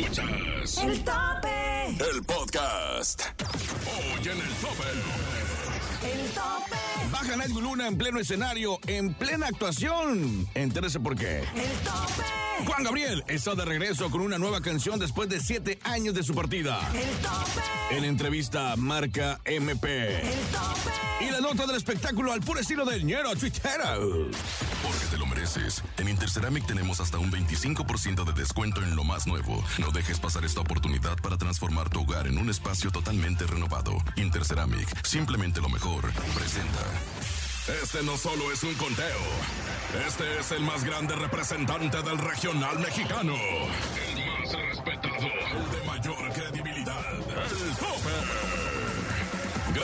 Escuchas El tope. el podcast. Hoy en el tope. El tope. Baja Edwin Luna en pleno escenario, en plena actuación. Entérese por qué. El tope. Juan Gabriel está de regreso con una nueva canción después de siete años de su partida. El tope. En entrevista marca MP. El tope. Y la nota del espectáculo al puro estilo del ñero Twittero. Porque te lo En Interceramic tenemos hasta un 25% de descuento en lo más nuevo. No dejes pasar esta oportunidad para transformar tu hogar en un espacio totalmente renovado. Interceramic, simplemente lo mejor. Presenta. Este no solo es un conteo. Este es el más grande representante del regional mexicano. El más respetado. El de mayor credibilidad.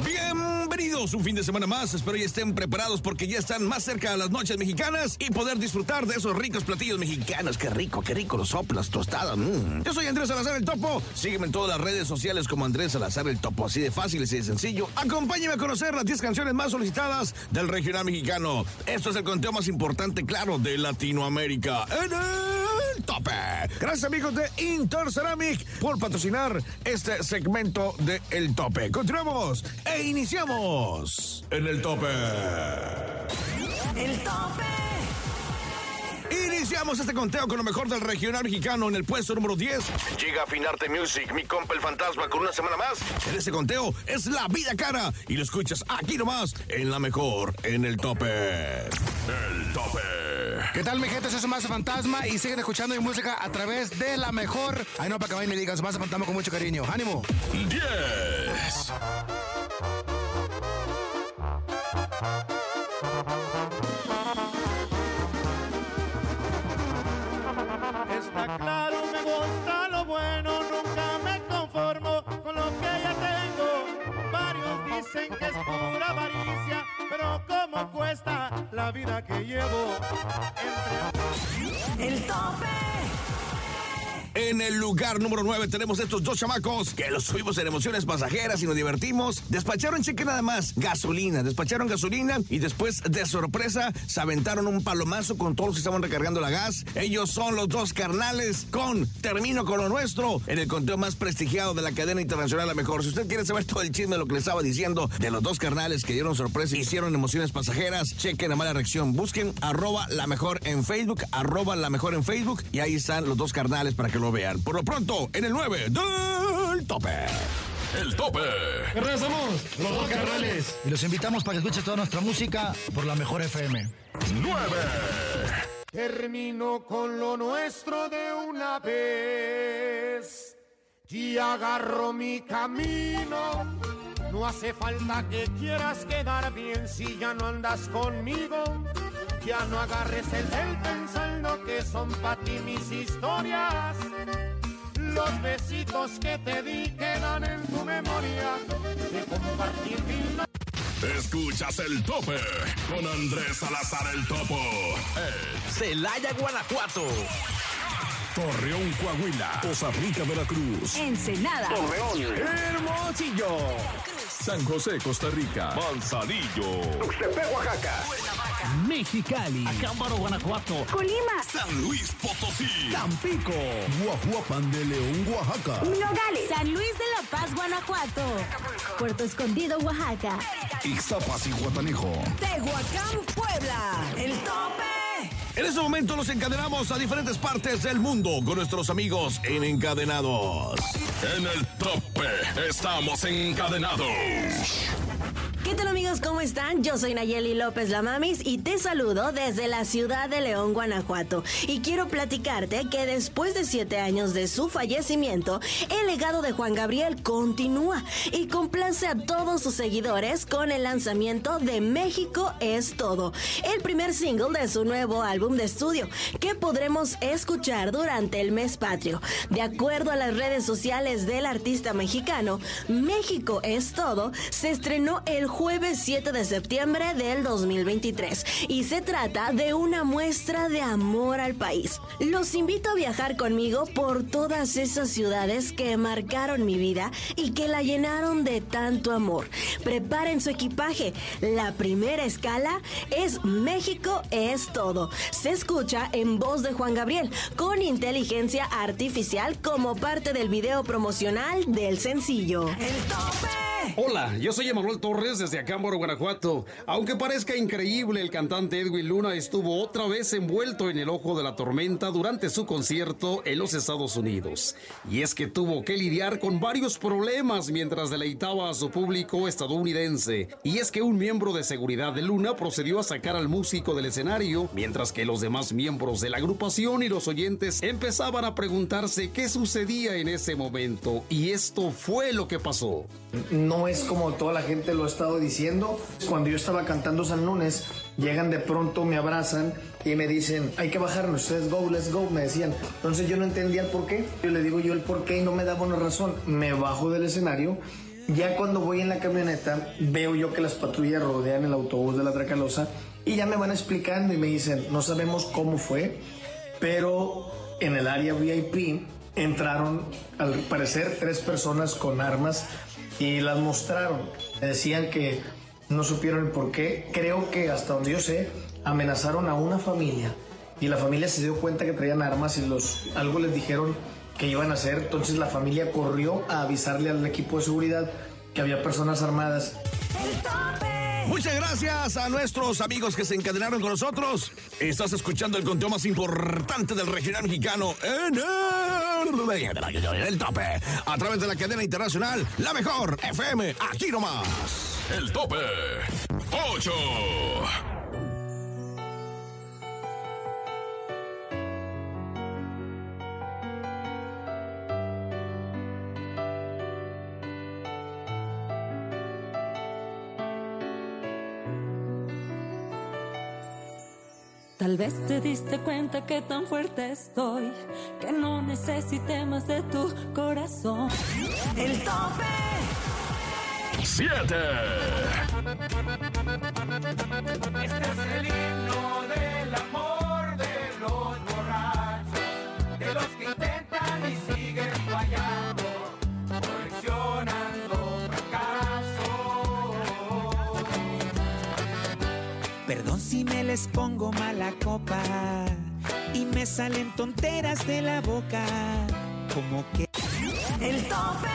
Bienvenidos un fin de semana más. Espero ya estén preparados porque ya están más cerca de las noches mexicanas y poder disfrutar de esos ricos platillos mexicanos. Qué rico, qué rico los soplas, tostadas. mm. Yo soy Andrés Salazar el Topo. Sígueme en todas las redes sociales como Andrés Salazar el Topo. Así de fácil, así de sencillo. Acompáñame a conocer las 10 canciones más solicitadas del regional mexicano. Esto es el conteo más importante, claro, de Latinoamérica. En el tope. Gracias amigos de Interceramic por patrocinar este segmento de El Tope. Continuamos e iniciamos en el tope. El tope. Iniciamos este conteo con lo mejor del regional mexicano en el puesto número 10. Llega Finarte Music, mi compa el fantasma, con una semana más. En este conteo es La Vida Cara y lo escuchas aquí nomás en la mejor, en el tope. El tope. ¿Qué tal, mi gente? Soy su Mazo Fantasma y siguen escuchando mi música a través de la mejor. Ay, no, para que vayan y digan su Mazo Fantasma con mucho cariño. ¡Ánimo! 10. Está claro, me gusta lo bueno, nunca me conformo con lo que ya tengo. Varios dicen que es la vida que llevo? El tope. En el lugar número 9 tenemos estos dos chamacos que los subimos en emociones pasajeras y nos divertimos. Despacharon, cheque nada más, gasolina. Despacharon gasolina y después, de sorpresa, se aventaron un palomazo con todos los que estaban recargando la gas. Ellos son los dos carnales con Termino con lo nuestro en el conteo más prestigiado de la cadena internacional La Mejor. Si usted quiere saber todo el chisme de lo que le estaba diciendo de los dos carnales que dieron sorpresa y hicieron emociones pasajeras, chequen la mala reacción. Busquen arroba la mejor en Facebook, arroba la mejor en Facebook y ahí están los dos carnales para que lo vean. Por lo pronto, en el 9 del tope. El tope. Regresamos, los dos carnales. Y los invitamos para que escuchen toda nuestra música por la mejor FM. 9. Termino con lo nuestro de una vez y agarro mi camino. No hace falta que quieras quedar bien si ya no andas conmigo. Ya no agarres el cel pensando que son para ti mis historias. Los besitos que te di quedan en tu memoria de compartir mil no- Escuchas el tope con Andrés Salazar el Topo. El Celaya, Guanajuato. Torreón, Coahuila. Costa Rica, Veracruz. Ensenada. Hermosillo. San José, Costa Rica. Manzanillo. Mexicali, Acámbaro, Guanajuato, Colima. San Luis Potosí. Tampico, Guajuapan de León, Oaxaca. Nogales. San Luis de la Paz, Guanajuato. Puerto Escondido, Oaxaca. Ixtapas y Guatanejo. Tehuacán, Puebla. El tope. En este momento nos encadenamos a diferentes partes del mundo con nuestros amigos en Encadenados. En el tope estamos encadenados. ¿Qué tal amigos? ¿Cómo están? Yo soy Nayeli López Lamamis y te saludo desde la ciudad de León, Guanajuato. Y quiero platicarte que después de siete años de su fallecimiento, el legado de Juan Gabriel continúa y complace a todos sus seguidores con el lanzamiento de México es todo, el primer single de su nuevo álbum de estudio que podremos escuchar durante el mes patrio. De acuerdo a las redes sociales del artista mexicano, México es todo se estrenó el jueves 7 de septiembre del 2023 y se trata de una muestra de amor al país. Los invito a viajar conmigo por todas esas ciudades que marcaron mi vida y que la llenaron de tanto amor. Preparen su equipaje. La primera escala es México es todo. Se escucha en voz de Juan Gabriel con inteligencia artificial como parte del video promocional del sencillo. El tope. Hola, yo soy Emanuel Torres desde Acámbaro, Guanajuato. Aunque parezca increíble, el cantante Edwin Luna estuvo otra vez envuelto en el ojo de la tormenta durante su concierto en los Estados Unidos. Y es que tuvo que lidiar con varios problemas mientras deleitaba a su público estadounidense. Y es que un miembro de seguridad de Luna procedió a sacar al músico del escenario, mientras que los demás miembros de la agrupación y los oyentes empezaban a preguntarse qué sucedía en ese momento. Y esto fue lo que pasó. No es como toda la gente lo ha estado diciendo. Cuando yo estaba cantando San Lunes, llegan de pronto, me abrazan y me dicen, hay que bajarnos, let's go, let's go, me decían. Entonces yo no entendía el por qué. Yo le digo yo el por qué y no me daba una razón. Me bajo del escenario. Ya cuando voy en la camioneta, veo yo que las patrullas rodean el autobús de la Tracalosa y ya me van explicando y me dicen, no sabemos cómo fue, pero en el área VIP entraron, al parecer, tres personas con armas y las mostraron. Decían que no supieron el por qué. Creo que hasta donde yo sé, amenazaron a una familia y la familia se dio cuenta que traían armas y los algo les dijeron que iban a hacer. Entonces la familia corrió a avisarle al equipo de seguridad que había personas armadas. Muchas gracias a nuestros amigos que se encadenaron con nosotros. Estás escuchando el conteo más importante del regional mexicano en el, tope. A través de la cadena internacional, la mejor FM, aquí nomás. El tope 8. Tal vez te diste cuenta que tan fuerte estoy que no necesité más de tu corazón. El tope. 7. Me les pongo mala copa y me salen tonteras de la boca, como que... El tope.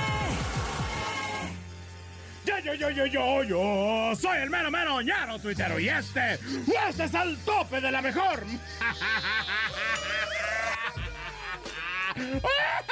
Yo, yo, yo, yo, yo, yo, soy el mero, mero, ñaro tuitero y este, este es el tope de la mejor.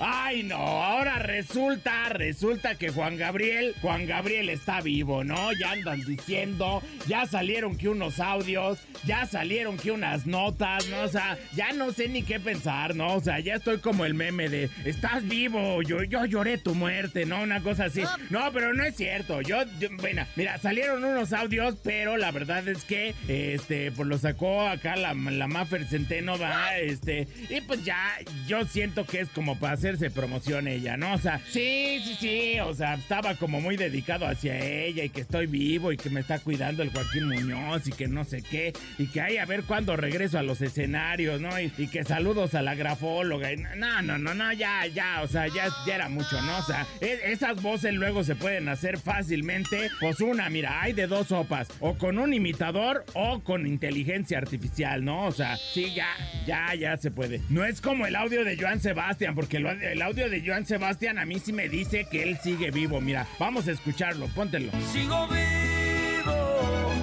Ay, no, ahora resulta, resulta que Juan Gabriel, Juan Gabriel está vivo, ¿no? Ya andan diciendo, ya salieron que unos audios, ya salieron que unas notas, ¿no? O sea, ya no sé ni qué pensar, ¿no? O sea, ya estoy como el meme de, estás vivo, yo, yo lloré tu muerte, ¿no? Una cosa así. No, pero no es cierto, yo, yo bueno, mira, salieron unos audios, pero la verdad es que, este, pues lo sacó acá la, la Maffer Centeno, va, este, y pues ya, yo siento que es como para hacerse promoción ella, ¿no? O sea, sí, sí, sí, o sea, estaba como muy dedicado hacia ella y que estoy vivo y que me está cuidando el Joaquín Muñoz y que no sé qué, y que hay a ver cuándo regreso a los escenarios, ¿no? Y, y que saludos a la grafóloga. y no, no, no, no, ya, ya, o sea, ya, ya era mucho, ¿no? O sea, e- esas voces luego se pueden hacer fácilmente. Pues una, mira, hay de dos sopas, o con un imitador o con inteligencia artificial, ¿no? O sea, sí, ya, ya, ya se puede. No es como el audio de Joan Sebastián, porque lo- el audio de Joan Sebastián a mí sí me dice que él sigue vivo. Mira, vamos a escucharlo, póntelo. Sigo vivo,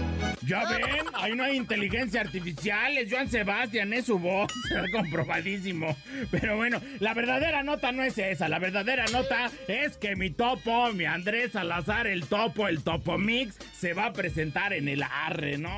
Ya ven, ahí no hay inteligencia artificial, es Joan Sebastián, es su voz, comprobadísimo. Pero bueno, la verdadera nota no es esa, la verdadera nota es que mi topo, mi Andrés Salazar, el topo, el topo mix, se va a presentar en el arre, ¿no?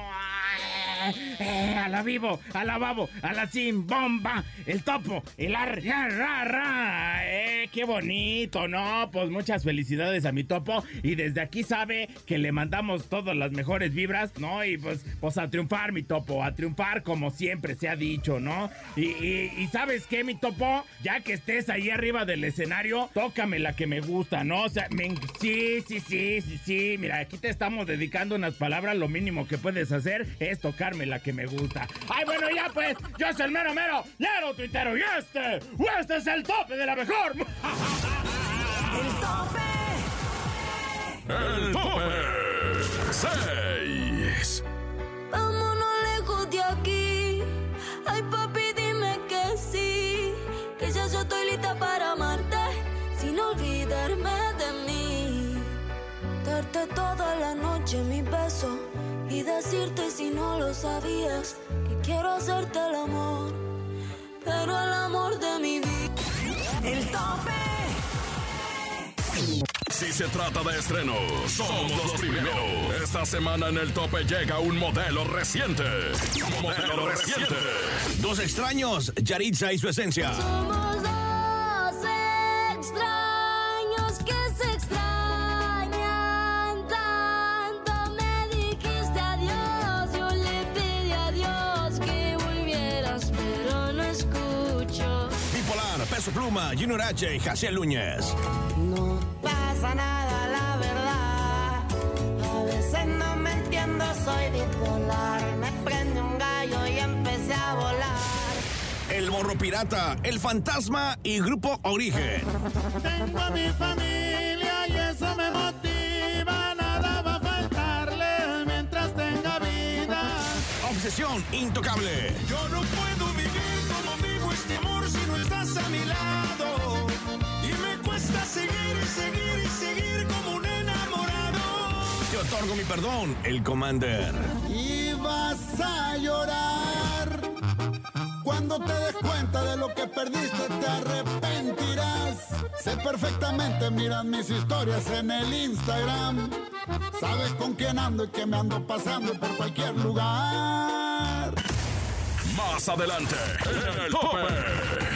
Eh, a la vivo, a la babo, a la sin bomba, el topo, el ar, ra, ra, eh, qué bonito, ¿no? Pues muchas felicidades a mi topo y desde aquí sabe que le mandamos todas las mejores vibras, ¿no? Y pues, pues a triunfar, mi topo, a triunfar como siempre se ha dicho, ¿no? Y, sabes qué, mi topo, ya que estés ahí arriba del escenario, tócame la que me gusta, ¿no? O sea, sí, sí, sí, sí, sí, mira, aquí te estamos dedicando unas palabras, lo mínimo que puedes hacer es tocar la que me gusta. Ay, bueno, ya pues, yo soy el mero mero, lero tuitero y este, este es el tope de la mejor. el tope. El tope. Seis. Vámonos lejos de aquí. Ay, papi, dime que sí. Que ya yo estoy lista para amarte. Sin olvidarme de mí. Darte toda la noche mi beso y decirte si no lo sabías que quiero hacerte el amor, pero el amor de mi vida. El tope. Si se trata de estreno, somos los primeros. Esta semana en el tope llega un modelo reciente. Modelo reciente. Dos extraños, Yaritza y su esencia. Pluma, Junior H y Jaciel Núñez. No pasa nada, la verdad. A veces no me entiendo, soy bipolar. Me prende un gallo y empecé a volar. El Morro Pirata, El Fantasma y Grupo Origen. Tengo a mi familia y eso me motiva. Nada va a faltarle mientras tenga vida. Obsesión intocable. Yo no puedo a mi lado. Y me cuesta seguir y seguir y seguir como un enamorado. Te otorgo mi perdón, el Commander. Y vas a llorar. Cuando te des cuenta de lo que perdiste, te arrepentirás. Sé perfectamente, miran mis historias en el Instagram. Sabes con quién ando y que me ando pasando por cualquier lugar. Más adelante, en el tope.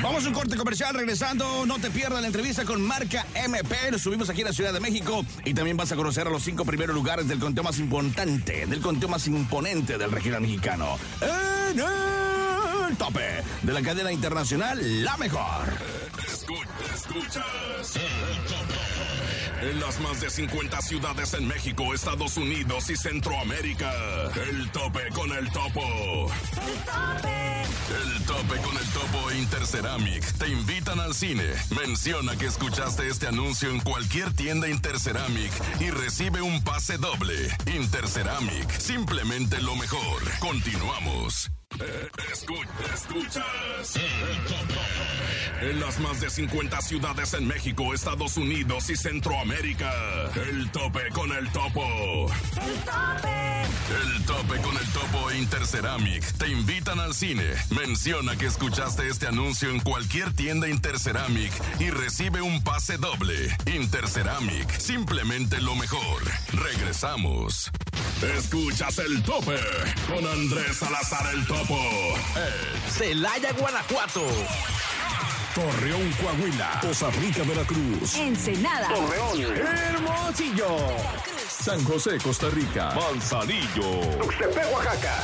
Vamos a un corte comercial regresando. No te pierdas la entrevista con Marca MP. Nos subimos aquí en la Ciudad de México y también vas a conocer a los cinco primeros lugares del conteo más importante, del conteo más imponente del regional mexicano. En el tope de la cadena internacional La Mejor. escuchas. En las más de 50 ciudades en México, Estados Unidos y Centroamérica. El tope con el topo. El tope. El tope con el topo Interceramic. Te invitan al cine. Menciona que escuchaste este anuncio en cualquier tienda Interceramic y recibe un pase doble. Interceramic. Simplemente lo mejor. Continuamos. Eh, escuchas. En las más de 50 ciudades en México, Estados Unidos y Centroamérica. El tope con el topo. El tope. El tope con el topo Interceramic. Te invitan al cine. Menciona que escuchaste este anuncio en cualquier tienda Interceramic y recibe un pase doble. Interceramic. Simplemente lo mejor. Regresamos. Escuchas el tope con Andrés Salazar el Topo. Celaya, Guanajuato. Torreón, Coahuila. Costa Rica, Veracruz. Ensenada. Torreón. Hermosillo. San José, Costa Rica. Manzanillo. Tuxtepec, Oaxaca.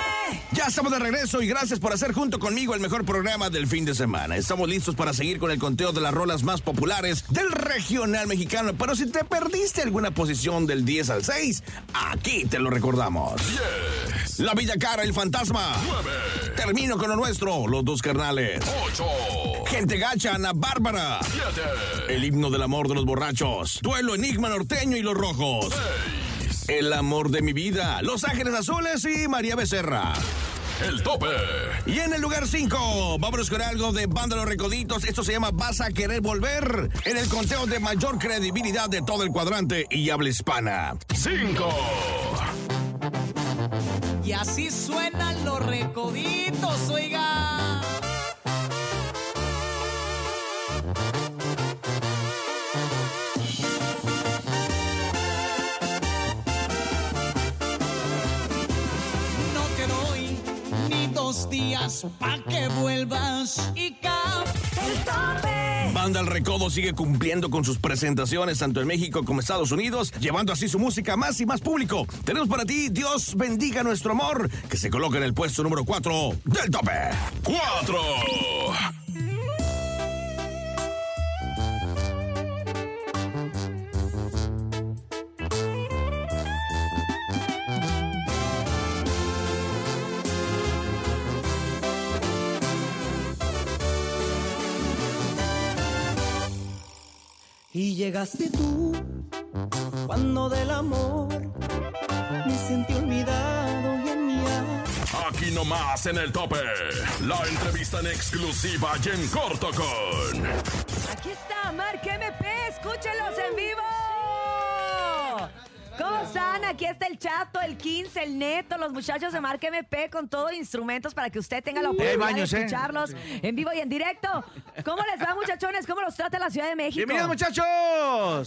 Ya estamos de regreso y gracias por hacer junto conmigo el mejor programa del fin de semana. Estamos listos para seguir con el conteo de las rolas más populares del regional mexicano. Pero si te perdiste alguna posición del 10 al 6, aquí te lo recordamos. La Villa Cara, el fantasma. 9. Termino con lo nuestro, los dos carnales. 8. Gente gacha, Ana Bárbara. 7. El himno del amor de los borrachos. Duelo Enigma Norteño y los Rojos. El amor de mi vida, Los Ángeles Azules y María Becerra. El tope. Y en el lugar 5, vámonos con algo de Banda Los Recoditos. Esto se llama Vas a querer volver. En el conteo de mayor credibilidad de todo el cuadrante y habla hispana. 5. Y así suenan los recoditos, oiga. Días pa' que vuelvas y el tope. Banda El Recodo sigue cumpliendo con sus presentaciones tanto en México como Estados Unidos, llevando así su música a más y más público. Tenemos para ti Dios bendiga nuestro amor, que se coloca en el puesto número 4 del tope. 4. Y llegaste tú cuando del amor me sentí olvidado y en mi alma. Aquí nomás en el tope. La entrevista en exclusiva y en corto con. Aquí está Mark MP, escúchelos en vivo. ¿Cómo están? Aquí está el Chato, el 15, el Neto, los muchachos de Mark MP con todos instrumentos para que usted tenga la oportunidad baños, de ¿eh? escucharlos en vivo y en directo. ¿Cómo les va, muchachones? ¿Cómo los trata la Ciudad de México? ¡Bienvenidos, muchachos!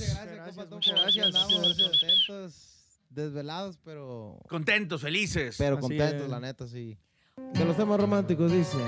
Gracias, muchas gracias. contentos, desvelados, pero. Contentos, felices. Pero Así contentos, es. la neta, sí. De los temas románticos, dice.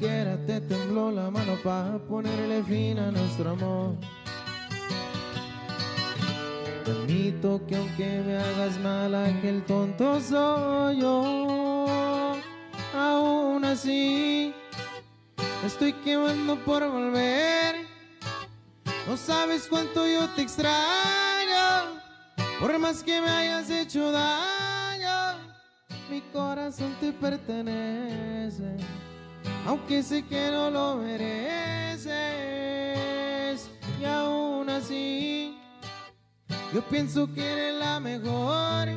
Siquiera te tembló la mano para ponerle fin a nuestro amor. Te admito que aunque me hagas mal, aquel tonto soy yo. Aún así, estoy quemando por volver. No sabes cuánto yo te extraño. Por más que me hayas hecho daño, mi corazón te pertenece. Aunque sé que no lo mereces. Y aún así, yo pienso que eres la mejor.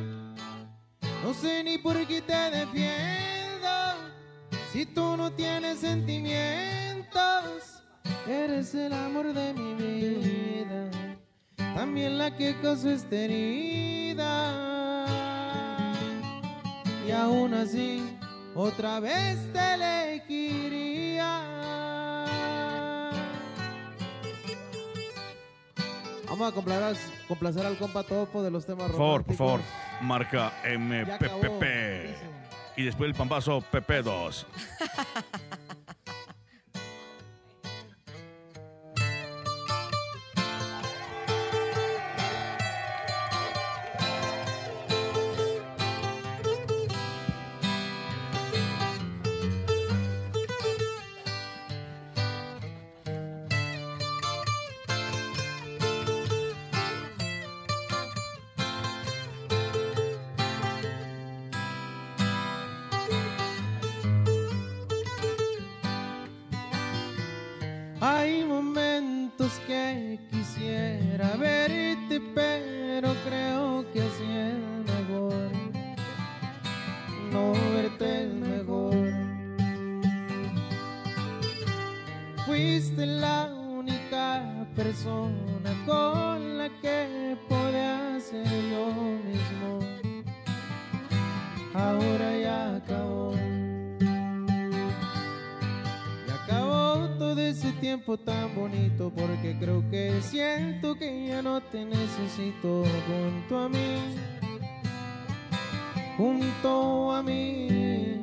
No sé ni por qué te defiendo. Si tú no tienes sentimientos, eres el amor de mi vida también la que causó esta herida. Y aún así, otra vez te elegiría. Vamos a complacer, complacer al compa Topo de los temas Por favor, por románticos. favor, marca MPPP. Y después el pampazo PP2. Ahora ya acabó. Y acabó todo ese tiempo tan bonito porque creo que siento que ya no te necesito junto a mí, junto a mí.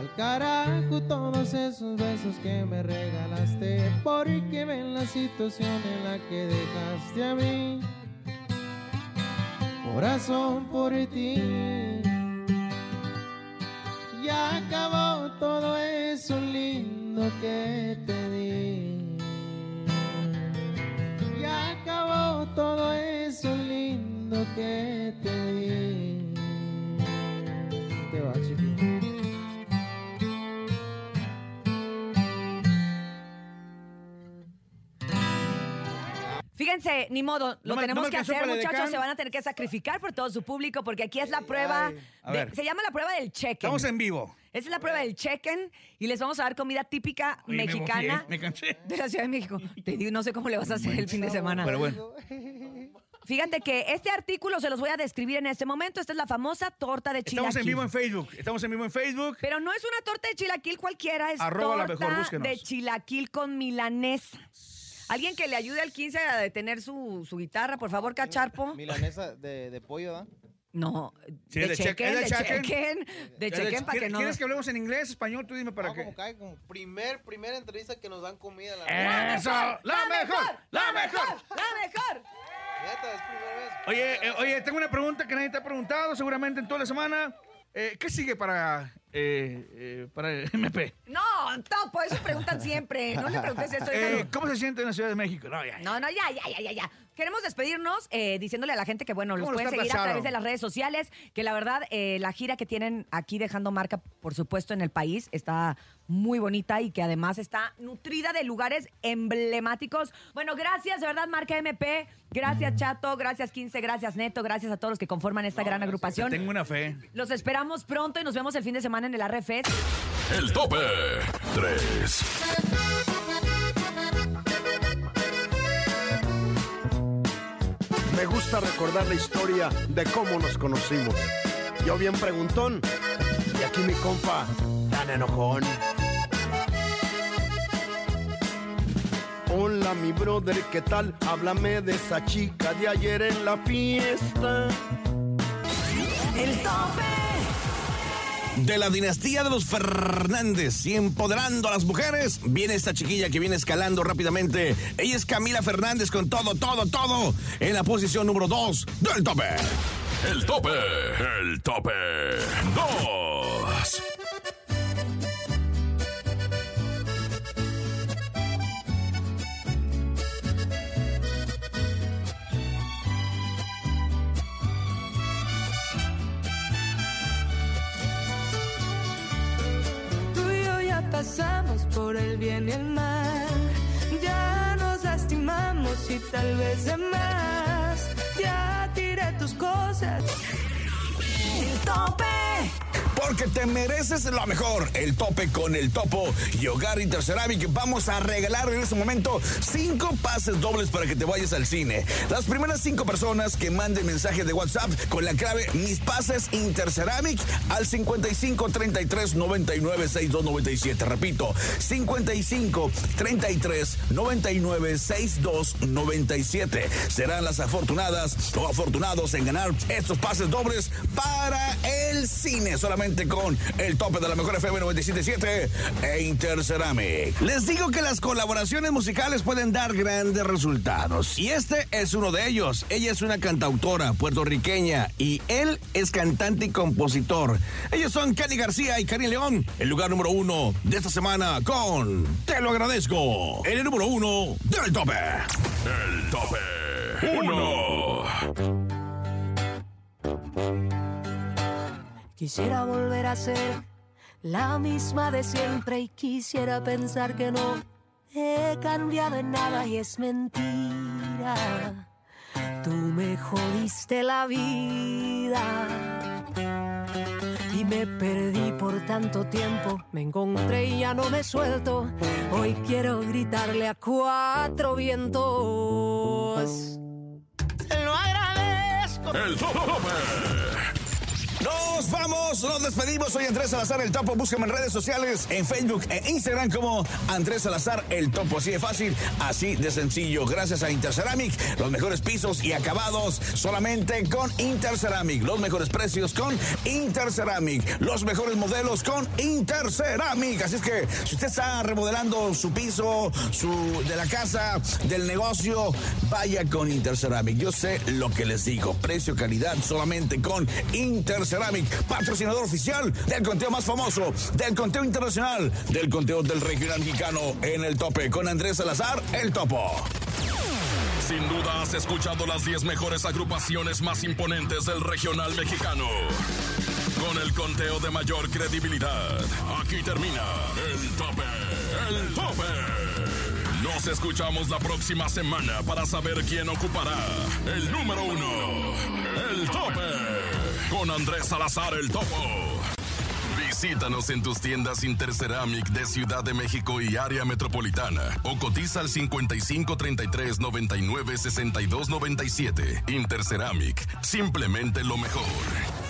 Al carajo todos esos besos que me regalaste. Porque ven la situación en la que dejaste a mí. Corazón por ti. Ya acabó todo eso lindo que te di. Ya acabó todo eso lindo que te di. Fíjense, ni modo, lo No tenemos no que hacer, muchachos. Se van a tener que sacrificar por todo su público, porque aquí es la prueba. De- se llama la prueba del check Estamos en vivo. Esa es la prueba del check-in y les vamos a dar comida típica Oye, me mexicana bofié, me de la Ciudad de México. Te digo, no sé cómo le vas a hacer el fin de semana. Pero bueno. Fíjate que este artículo se los voy a describir en este momento. Esta es la famosa torta de chilaquil. Estamos en vivo en Facebook. Estamos en vivo en Facebook. Pero no es una torta de chilaquil cualquiera, es Arroba la torta mejor, búsquenos. de chilaquil con milanesa. Alguien que le ayude al 15 a detener su, su guitarra, por favor, cacharpo. Milanesa de, de pollo, ¿da? No, Sí, de de chequen, de de chequen. de chequen para que ¿Quieres- no... ¿Quieres que hablemos en inglés, español? Tú dime para No, qué. como cae, como primer, primera entrevista que nos dan comida. La ¡Eso! ¡La mejor! ¡La mejor! ¡La mejor! Neta, es primera vez. Oye, eh, oye, tengo una pregunta que nadie te ha preguntado seguramente en toda la semana. Eh, ¿Qué sigue para, eh, eh, para el MP? No, topo, eso preguntan siempre. No le preguntes esto. Eh. ¿Cómo se siente en la Ciudad de México? No, ya. No, no, ya, ya, ya, ya, ya. Queremos despedirnos eh, diciéndole a la gente que, bueno, los ¿Cómo lo pueden seguir a través de las redes sociales, que la verdad, eh, la gira que tienen aquí dejando marca, por supuesto, en el país, está muy bonita y que además está nutrida de lugares emblemáticos. Bueno, gracias, de verdad, Marca MP. Gracias, Chato. Gracias, 15. Gracias, Neto. Gracias a todos los que conforman esta gran agrupación. Tengo una fe. Los esperamos pronto y nos vemos el fin de semana en el RFest. El tope 3. Me gusta recordar la historia de cómo nos conocimos. Yo bien preguntón y aquí mi compa tan enojón. Hola mi brother, ¿qué tal? Háblame de esa chica de ayer en la fiesta. El tope. De la dinastía de los Fernández y empoderando a las mujeres, viene esta chiquilla que viene escalando rápidamente. Ella es Camila Fernández con todo, todo, todo en la posición número 2 del tope. El tope. El tope 2. Por el mal. Ya nos lastimamos y tal vez de más. Ya tiré tus cosas. El tope. Porque te mereces lo mejor. El tope con el topo y Hogar Interceramic. Vamos a regalar en este momento cinco pases dobles para que te vayas al cine. Las primeras cinco personas que manden mensaje de WhatsApp con la clave Mis Pases Interceramic al 55 33 99 62 97. Repito, 55 33 99 62 97. Serán las afortunadas o afortunados en ganar estos pases dobles para el cine. Solamente con el tope de la mejor FM 977 e Interceramic. Les digo que las colaboraciones musicales pueden dar grandes resultados. Y este es uno de ellos. Ella es una cantautora puertorriqueña y él es cantante y compositor. Ellos son Kenny García y Karim León. El lugar número uno de esta semana con Te lo agradezco. El número uno del tope. El tope 1. Quisiera volver a ser la misma de siempre y quisiera pensar que no he cambiado en nada y es mentira. Tú me jodiste la vida y me perdí por tanto tiempo. Me encontré y ya no me suelto. Hoy quiero gritarle a cuatro vientos. Te lo agradezco. El tope. Amigos, nos despedimos. Soy Andrés Salazar el Topo. Búscame en redes sociales, en Facebook e Instagram como Andrés Salazar el Topo. Así de fácil, así de sencillo. Gracias a Interceramic, los mejores pisos y acabados solamente con Interceramic. Los mejores precios con Interceramic. Los mejores modelos con Interceramic. Así es que si usted está remodelando su piso, su de la casa, del negocio, vaya con Interceramic. Yo sé lo que les digo. Precio, calidad solamente con Interceramic, patrocinador oficial del conteo más famoso, del conteo internacional, del conteo del regional mexicano en el tope con Andrés Salazar, el topo. Sin duda has escuchado las 10 mejores agrupaciones más imponentes del regional mexicano. Con el conteo de mayor credibilidad, aquí termina el tope, el tope. Nos escuchamos la próxima semana para saber quién ocupará el número uno, el tope, con Andrés Salazar el Topo. Visítanos en tus tiendas Interceramic de Ciudad de México y área metropolitana o cotiza al 55 33 99 62 97. Interceramic, simplemente lo mejor.